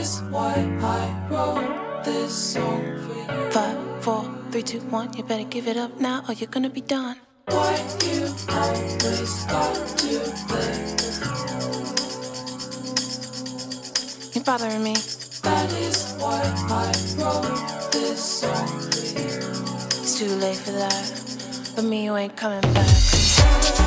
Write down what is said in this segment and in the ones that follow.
is why I wrote this song for you. Five, four, three, two, one. You better give it up now or you're gonna be done. Why you always got to play? You're bothering me. That is why I wrote this song for you. It's too late for that. But me, you ain't coming back.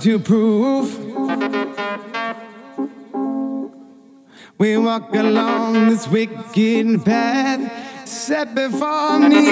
To prove. We walk along this wicked path set before me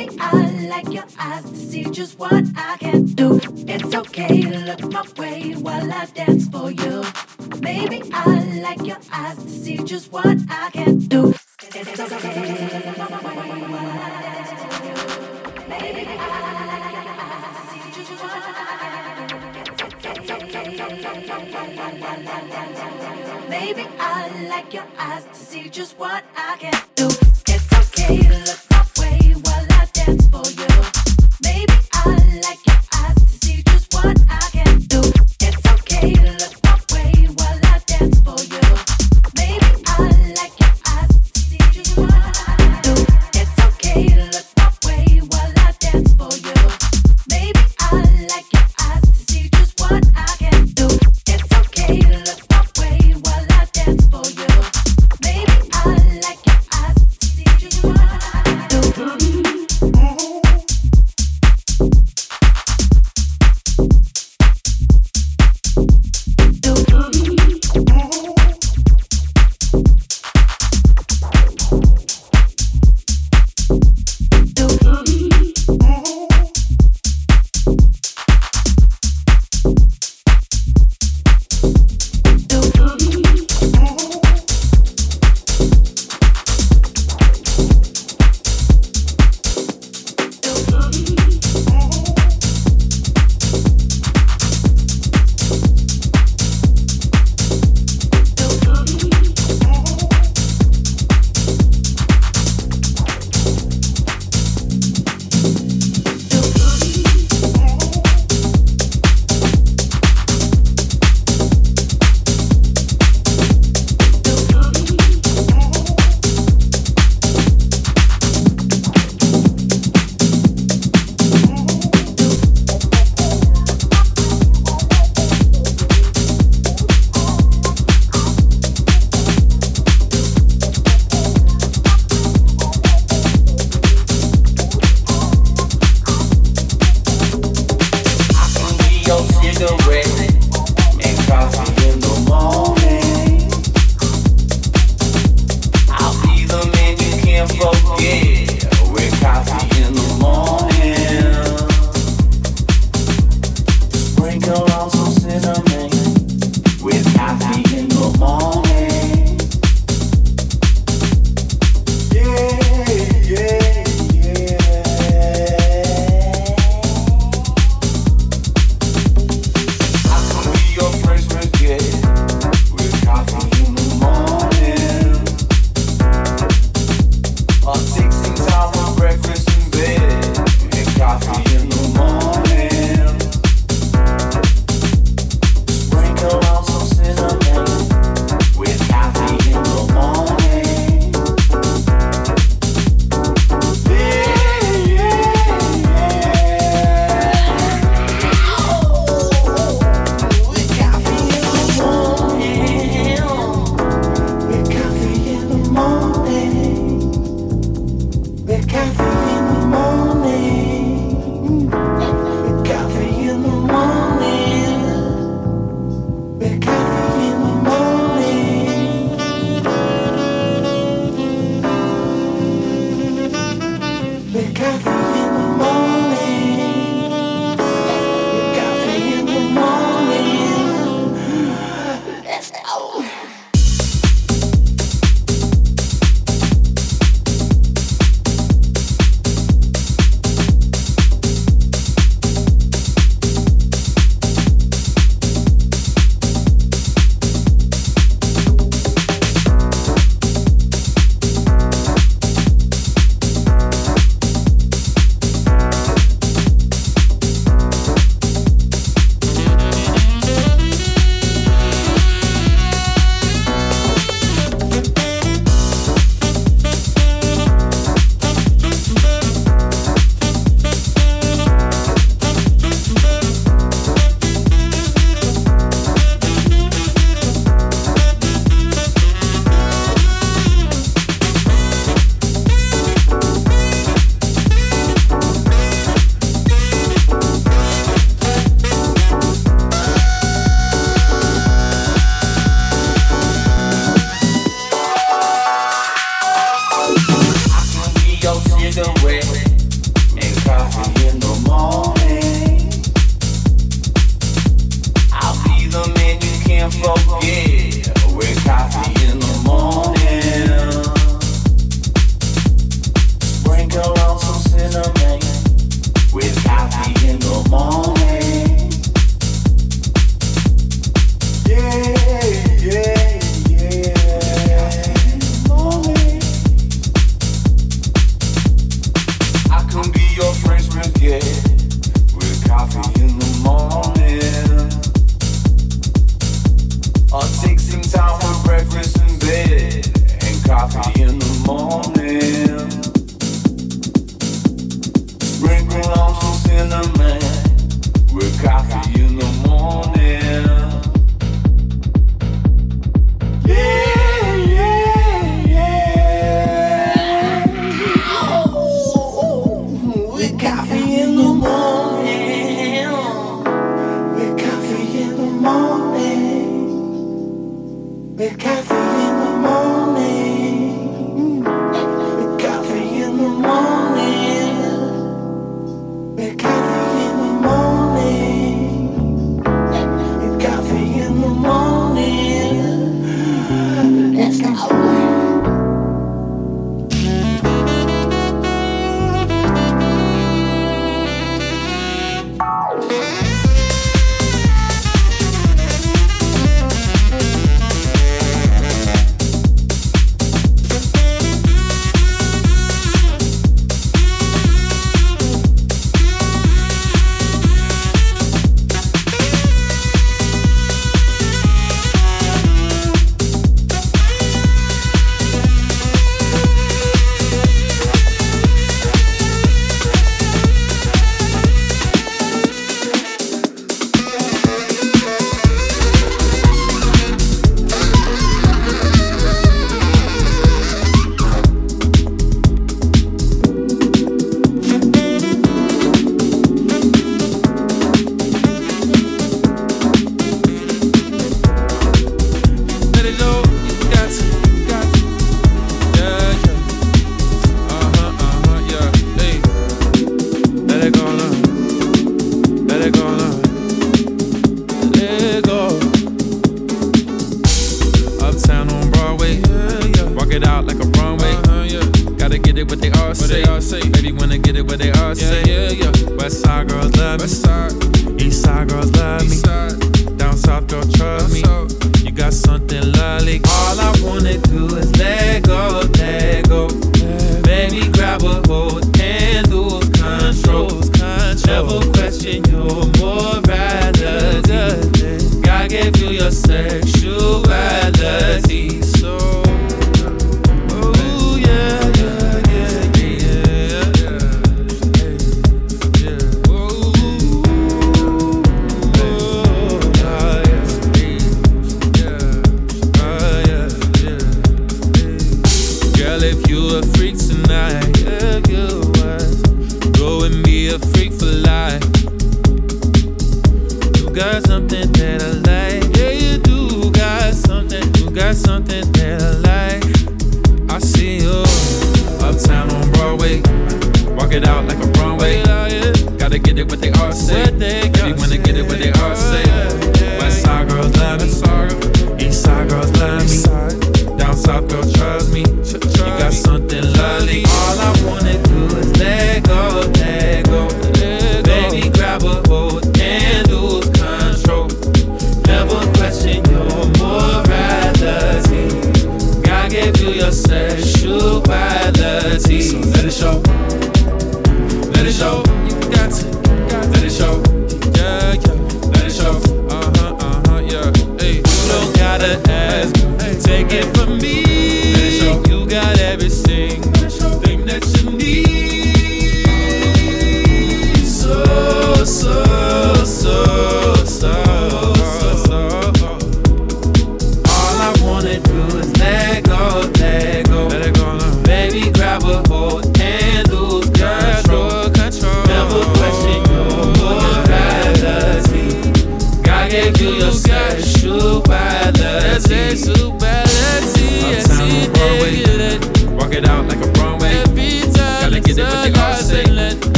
Maybe I like your eyes to see just what I can do. It's okay to look my way while I dance for you. Maybe I like your eyes to see just what I can do. It's okay look my way while I dance for you. Maybe I like your eyes to see just what I can do. Maybe I like your eyes to see just what I can do. It's okay to look for you.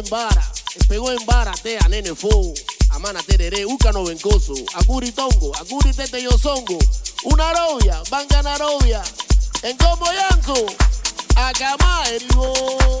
En vara. Pegó en vara, tea, nene fo. Amana tereré, uca no vencoso. Aguri tongo, aguri tete yo songo. Una novia, banga narobia. En como yanzo, acá erivo.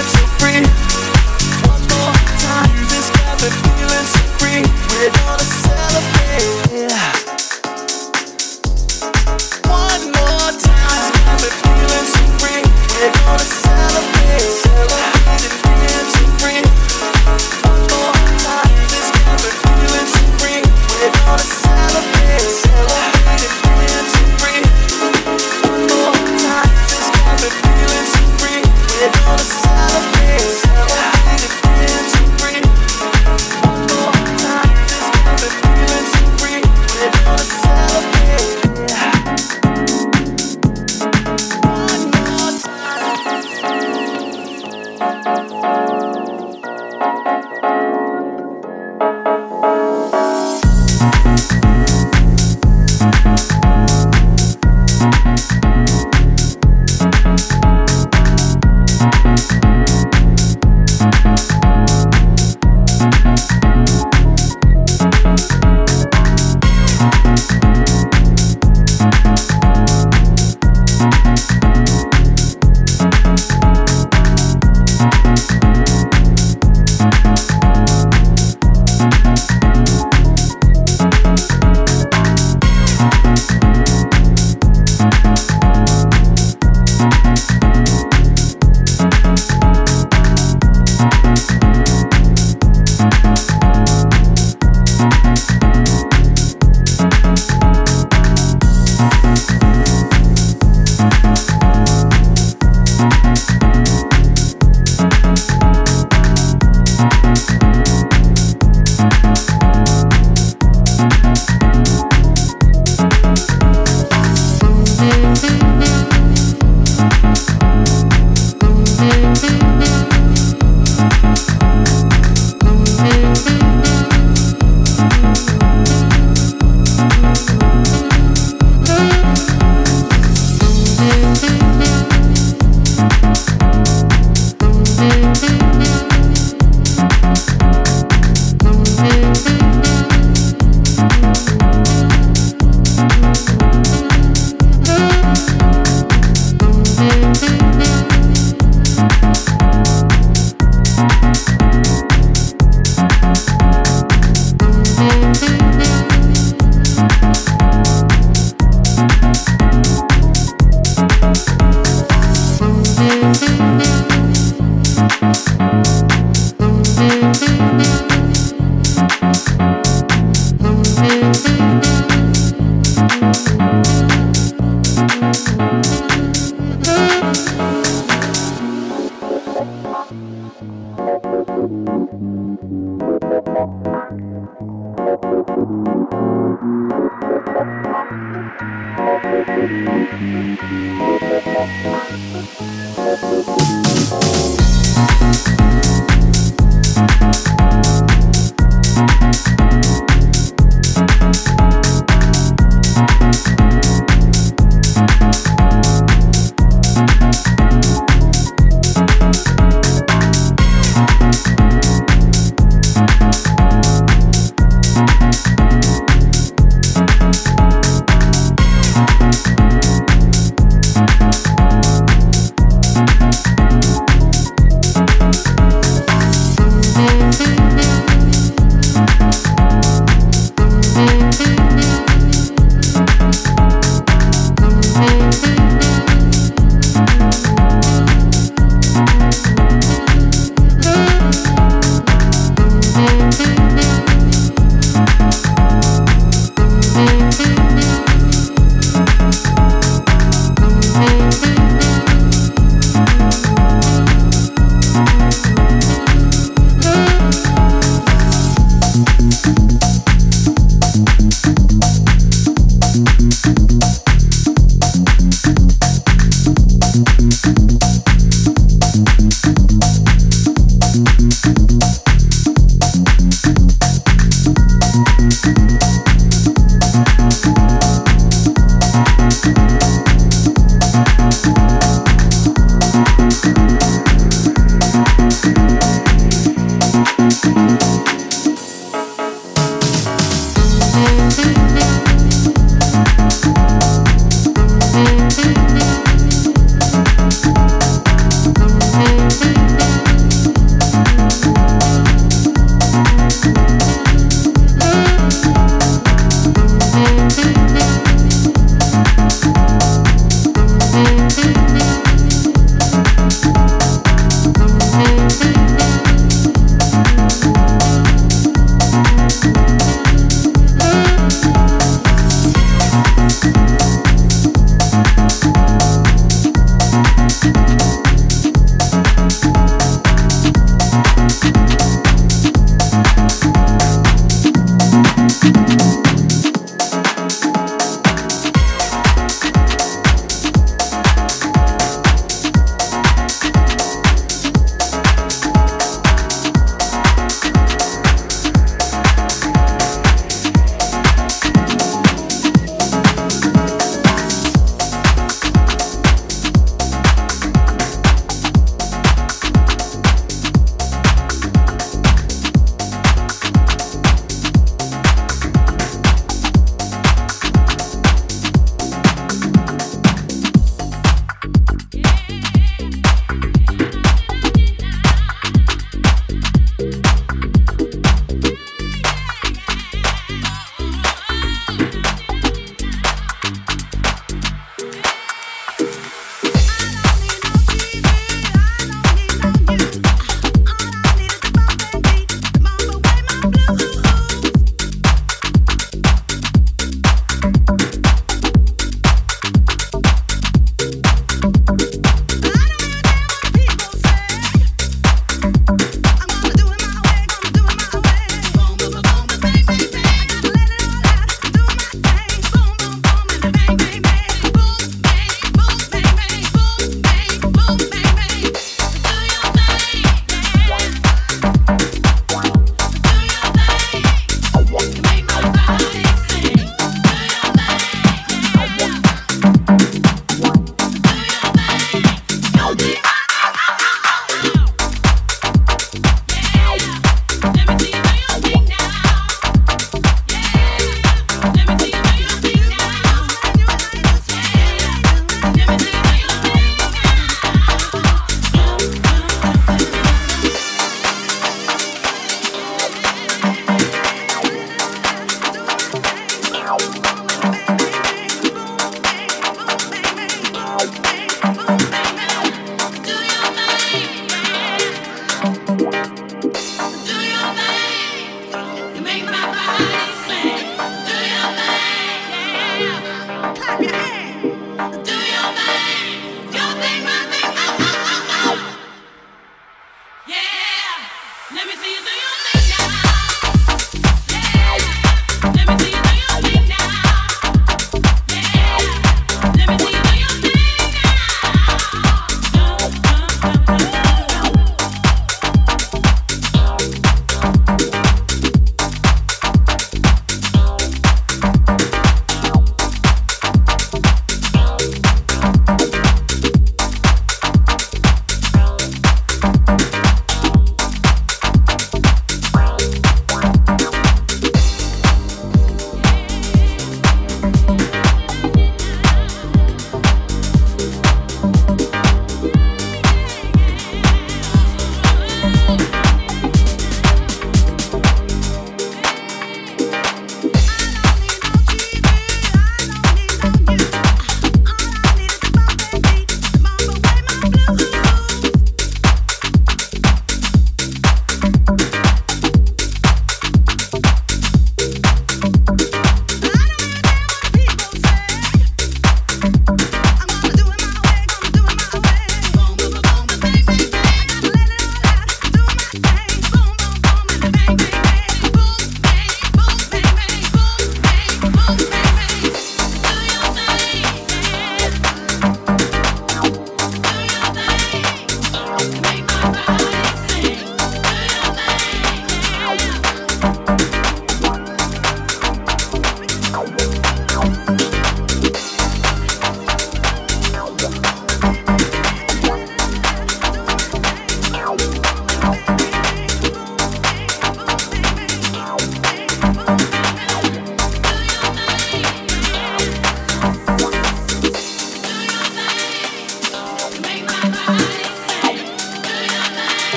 dance so free. One more time. Music's got me feeling so free. We're gonna